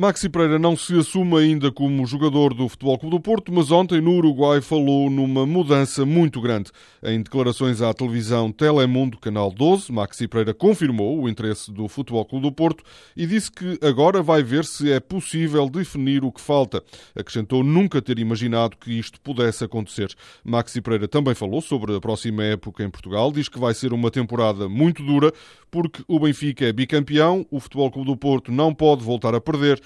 Maxi Pereira não se assume ainda como jogador do Futebol Clube do Porto, mas ontem no Uruguai falou numa mudança muito grande. Em declarações à televisão Telemundo, Canal 12, Maxi Pereira confirmou o interesse do Futebol Clube do Porto e disse que agora vai ver se é possível definir o que falta. Acrescentou nunca ter imaginado que isto pudesse acontecer. Maxi Pereira também falou sobre a próxima época em Portugal, diz que vai ser uma temporada muito dura, porque o Benfica é bicampeão, o Futebol Clube do Porto não pode voltar a perder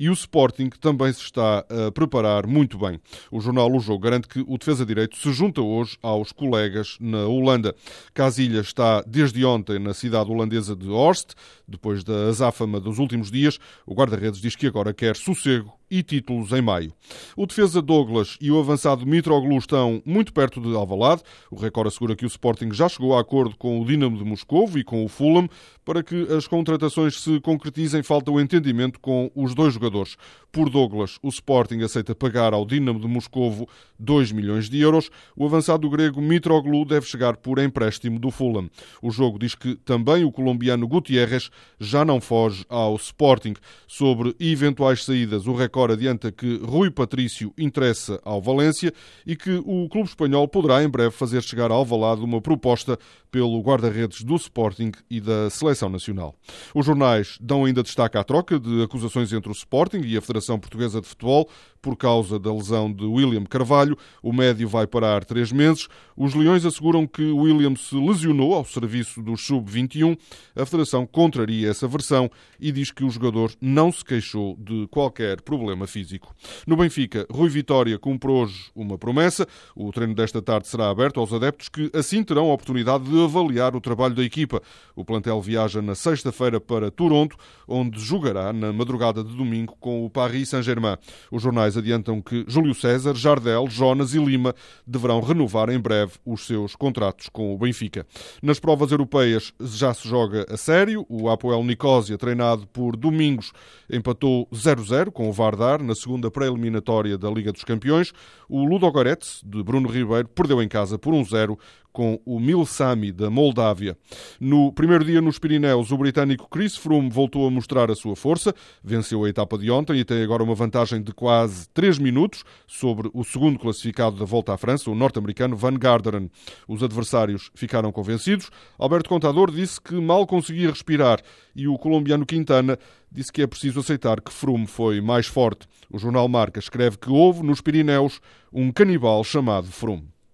e o Sporting também se está a preparar muito bem. O jornal O Jogo garante que o defesa direito se junta hoje aos colegas na Holanda. Casilha está desde ontem na cidade holandesa de Horst, depois da azáfama dos últimos dias. O guarda-redes diz que agora quer sossego e títulos em maio. O defesa Douglas e o avançado Mitroglou estão muito perto de Alvalade. O recorde assegura que o Sporting já chegou a acordo com o Dinamo de Moscovo e com o Fulham para que as contratações se concretizem. Falta o entendimento com os dois jogadores. Por Douglas, o Sporting aceita pagar ao Dinamo de Moscovo 2 milhões de euros. O avançado grego Mitroglou deve chegar por empréstimo do Fulham. O jogo diz que também o colombiano Gutierrez já não foge ao Sporting. Sobre eventuais saídas, o recorde Record adianta que Rui Patrício interessa ao Valência e que o clube espanhol poderá em breve fazer chegar ao Alvalade uma proposta pelo guarda-redes do Sporting e da Seleção Nacional. Os jornais dão ainda destaque à troca de acusações entre o Sporting e a Federação Portuguesa de Futebol por causa da lesão de William Carvalho. O médio vai parar três meses. Os Leões asseguram que William se lesionou ao serviço do Sub-21. A Federação contraria essa versão e diz que o jogador não se queixou de qualquer problema físico. No Benfica, Rui Vitória cumpre hoje uma promessa. O treino desta tarde será aberto aos adeptos que assim terão a oportunidade de avaliar o trabalho da equipa. O plantel viaja na sexta-feira para Toronto, onde jogará na madrugada de domingo com o Paris Saint-Germain. Os jornais jornais adiantam que Júlio César, Jardel, Jonas e Lima deverão renovar em breve os seus contratos com o Benfica. Nas provas europeias já se joga a sério. O Apoel Nicosia, treinado por Domingos, empatou 0-0 com o Vardar na segunda pré-eliminatória da Liga dos Campeões. O Ludogorets, de Bruno Ribeiro, perdeu em casa por 1-0 com o Milsami da Moldávia. No primeiro dia nos Pirineus, o britânico Chris Froome voltou a mostrar a sua força, venceu a etapa de ontem e tem agora uma vantagem de quase 3 minutos sobre o segundo classificado da Volta à França, o norte-americano Van Garderen. Os adversários ficaram convencidos. Alberto Contador disse que mal conseguia respirar e o colombiano Quintana disse que é preciso aceitar que Froome foi mais forte. O jornal Marca escreve que houve nos Pirineus um canibal chamado Froome.